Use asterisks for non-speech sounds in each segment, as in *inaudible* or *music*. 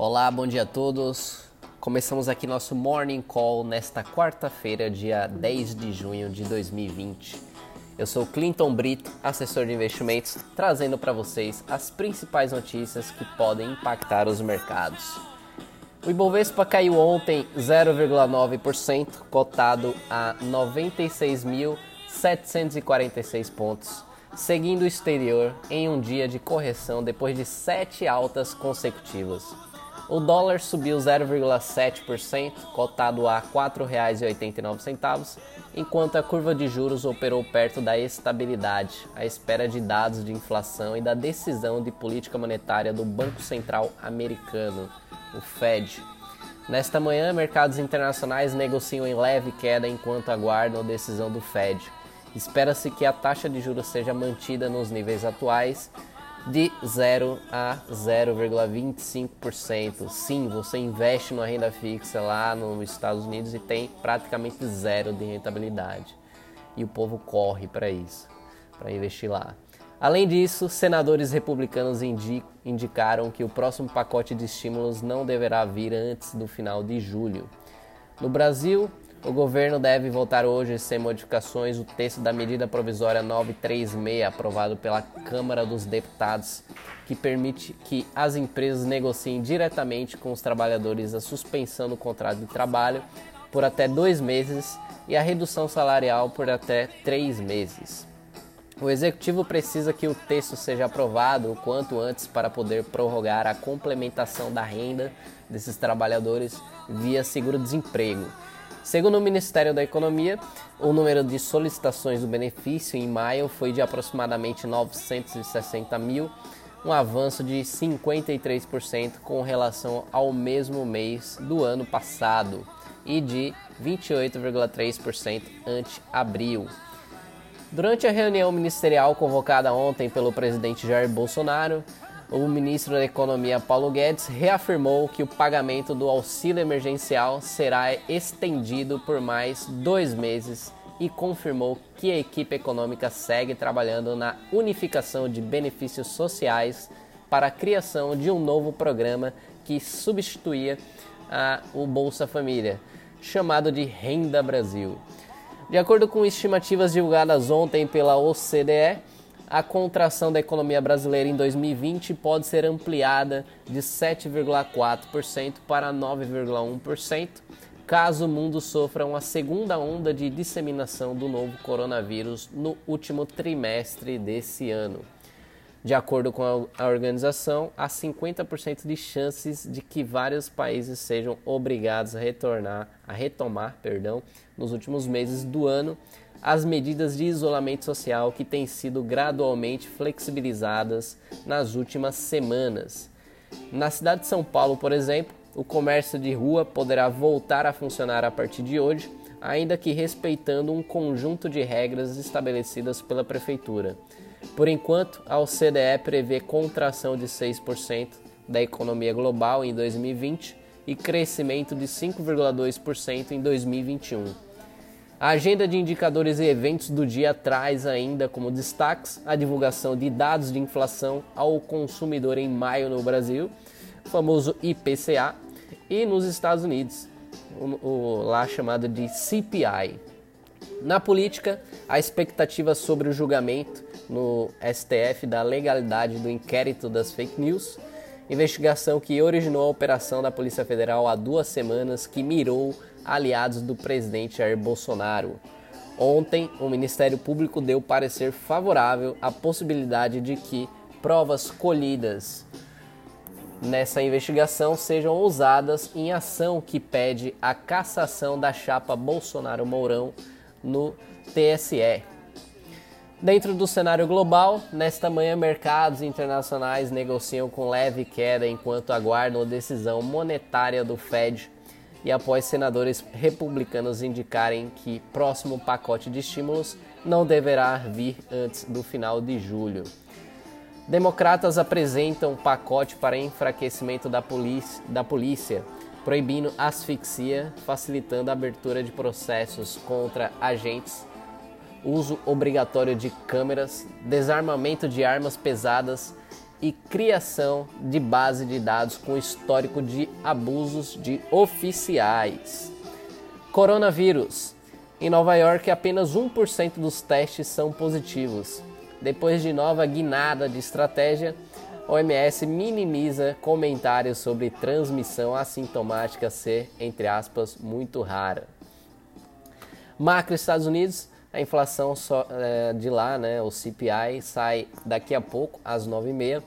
Olá, bom dia a todos. Começamos aqui nosso Morning Call nesta quarta-feira, dia 10 de junho de 2020. Eu sou Clinton Brito, assessor de investimentos, trazendo para vocês as principais notícias que podem impactar os mercados. O Ibovespa caiu ontem 0,9%, cotado a 96.746 pontos, seguindo o exterior em um dia de correção depois de sete altas consecutivas. O dólar subiu 0,7%, cotado a R$ 4,89, enquanto a curva de juros operou perto da estabilidade, à espera de dados de inflação e da decisão de política monetária do Banco Central Americano, o Fed. Nesta manhã, mercados internacionais negociam em leve queda enquanto aguardam a decisão do Fed. Espera-se que a taxa de juros seja mantida nos níveis atuais de 0 a 0,25%. Sim, você investe numa renda fixa lá nos Estados Unidos e tem praticamente zero de rentabilidade. E o povo corre para isso, para investir lá. Além disso, senadores republicanos indicaram que o próximo pacote de estímulos não deverá vir antes do final de julho. No Brasil, o governo deve votar hoje, sem modificações, o texto da medida provisória 936, aprovado pela Câmara dos Deputados, que permite que as empresas negociem diretamente com os trabalhadores a suspensão do contrato de trabalho por até dois meses e a redução salarial por até três meses. O executivo precisa que o texto seja aprovado o quanto antes para poder prorrogar a complementação da renda desses trabalhadores via seguro-desemprego Segundo o Ministério da Economia, o número de solicitações do benefício em maio foi de aproximadamente 960 mil, um avanço de 53% com relação ao mesmo mês do ano passado e de 28,3% ante abril. Durante a reunião ministerial convocada ontem pelo presidente Jair Bolsonaro, o ministro da Economia Paulo Guedes reafirmou que o pagamento do auxílio emergencial será estendido por mais dois meses e confirmou que a equipe econômica segue trabalhando na unificação de benefícios sociais para a criação de um novo programa que substituía a, o Bolsa Família, chamado de Renda Brasil. De acordo com estimativas divulgadas ontem pela OCDE, a contração da economia brasileira em 2020 pode ser ampliada de 7,4% para 9,1%, caso o mundo sofra uma segunda onda de disseminação do novo coronavírus no último trimestre desse ano. De acordo com a organização, há 50% de chances de que vários países sejam obrigados a retornar, a retomar, perdão, nos últimos meses do ano as medidas de isolamento social que têm sido gradualmente flexibilizadas nas últimas semanas. Na cidade de São Paulo, por exemplo, o comércio de rua poderá voltar a funcionar a partir de hoje, ainda que respeitando um conjunto de regras estabelecidas pela prefeitura. Por enquanto, a OCDE prevê contração de 6% da economia global em 2020 e crescimento de 5,2% em 2021. A agenda de indicadores e eventos do dia traz ainda como destaques a divulgação de dados de inflação ao consumidor em maio no Brasil, o famoso IPCA, e nos Estados Unidos, o, o lá chamado de CPI. Na política, a expectativa sobre o julgamento no STF da legalidade do inquérito das fake news, investigação que originou a operação da Polícia Federal há duas semanas que mirou aliados do presidente Jair Bolsonaro. Ontem, o Ministério Público deu parecer favorável à possibilidade de que provas colhidas nessa investigação sejam usadas em ação que pede a cassação da chapa Bolsonaro-Mourão no TSE. Dentro do cenário global, nesta manhã mercados internacionais negociam com leve queda enquanto aguardam a decisão monetária do Fed e após senadores republicanos indicarem que próximo pacote de estímulos não deverá vir antes do final de julho. Democratas apresentam pacote para enfraquecimento da da polícia, proibindo asfixia, facilitando a abertura de processos contra agentes, uso obrigatório de câmeras, desarmamento de armas pesadas e criação de base de dados com histórico de abusos de oficiais. Coronavírus. Em Nova York, apenas 1% dos testes são positivos. Depois de nova guinada de estratégia, OMS minimiza comentários sobre transmissão assintomática ser, entre aspas, muito rara. Macro Estados Unidos, a inflação só, é, de lá, né, o CPI, sai daqui a pouco, às 9h30,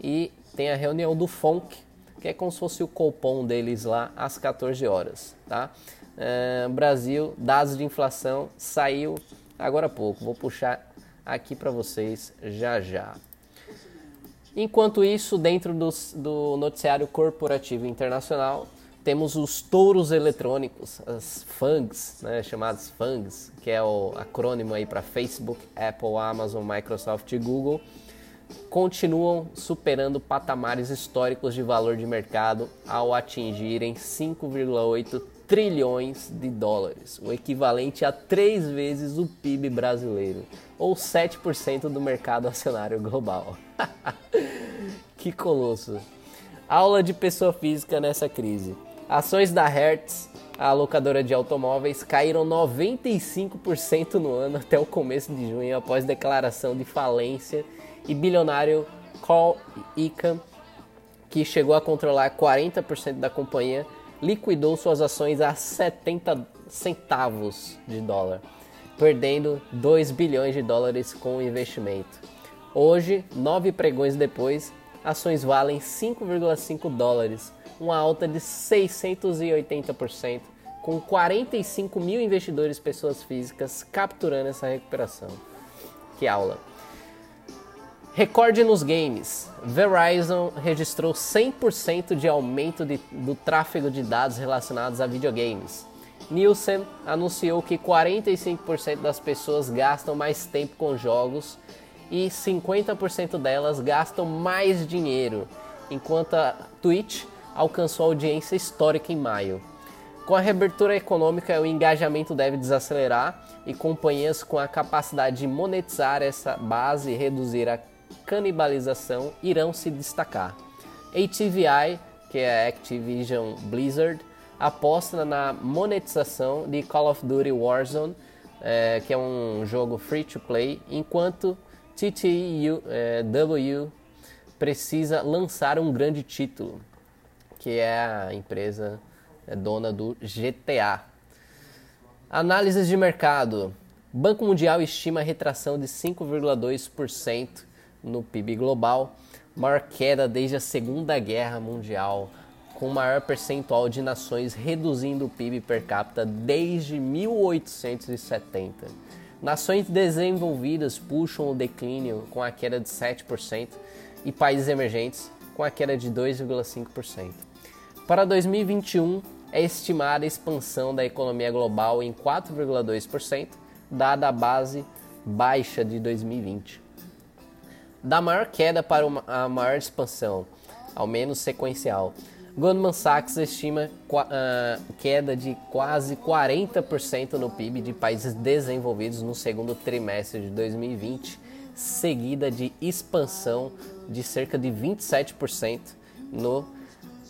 e tem a reunião do FONC, que é como se fosse o cupom deles lá, às 14 horas. Tá? É, Brasil, dados de inflação, saiu agora há pouco. Vou puxar aqui para vocês já já. Enquanto isso, dentro do, do noticiário corporativo internacional, temos os touros eletrônicos, as FANGs, né, chamadas FANGs, que é o acrônimo aí para Facebook, Apple, Amazon, Microsoft e Google, continuam superando patamares históricos de valor de mercado ao atingirem 5,8 trilhões de dólares, o equivalente a três vezes o PIB brasileiro, ou 7% do mercado acionário global. *laughs* que colosso! Aula de pessoa física nessa crise. Ações da Hertz, a locadora de automóveis, caíram 95% no ano até o começo de junho, após declaração de falência, e bilionário Carl Icahn, que chegou a controlar 40% da companhia, liquidou suas ações a 70 centavos de dólar, perdendo 2 bilhões de dólares com o investimento. Hoje, nove pregões depois, ações valem 5,5 dólares, uma alta de 680%, com 45 mil investidores pessoas físicas capturando essa recuperação. Que aula! Recorde nos games. Verizon registrou 100% de aumento de, do tráfego de dados relacionados a videogames. Nielsen anunciou que 45% das pessoas gastam mais tempo com jogos e 50% delas gastam mais dinheiro, enquanto a Twitch alcançou audiência histórica em maio. Com a reabertura econômica, o engajamento deve desacelerar e companhias com a capacidade de monetizar essa base e reduzir a canibalização irão se destacar. ATVI, que é a Activision Blizzard, aposta na monetização de Call of Duty Warzone, é, que é um jogo free to play, enquanto TTW é, precisa lançar um grande título que é a empresa é dona do GTA. Análises de mercado. Banco Mundial estima retração de 5,2% no PIB global, maior queda desde a Segunda Guerra Mundial, com maior percentual de nações reduzindo o PIB per capita desde 1870. Nações desenvolvidas puxam o declínio com a queda de 7% e países emergentes com a queda de 2,5%. Para 2021, é estimada a expansão da economia global em 4,2%, dada a base baixa de 2020. Da maior queda para a maior expansão, ao menos sequencial. Goldman Sachs estima uh, queda de quase 40% no PIB de países desenvolvidos no segundo trimestre de 2020, seguida de expansão de cerca de 27% no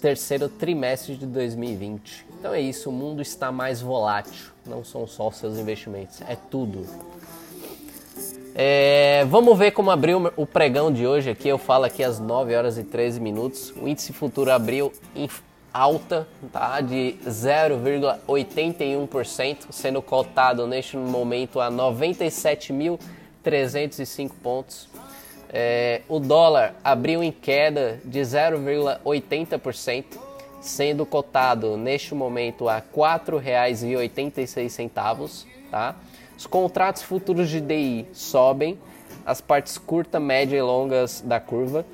terceiro trimestre de 2020. Então é isso, o mundo está mais volátil, não são só os seus investimentos, é tudo. É, vamos ver como abriu o pregão de hoje aqui. Eu falo aqui às 9 horas e 13 minutos. O índice futuro abriu em alta, tá? De 0,81%, sendo cotado neste momento a 97.305 pontos. É, o dólar abriu em queda de 0,80%, sendo cotado neste momento a R$ 4,86. Tá? Os contratos futuros de DI sobem, as partes curta, média e longas da curva.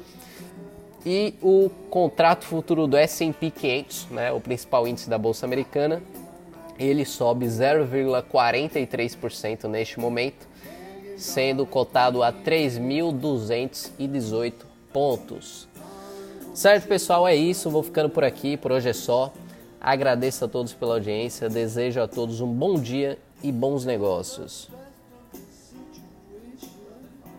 E o contrato futuro do S&P 500, né, o principal índice da bolsa americana, ele sobe 0,43% neste momento sendo cotado a 3.218 pontos. Certo, pessoal, é isso. Vou ficando por aqui. Por hoje é só. Agradeço a todos pela audiência. Desejo a todos um bom dia e bons negócios.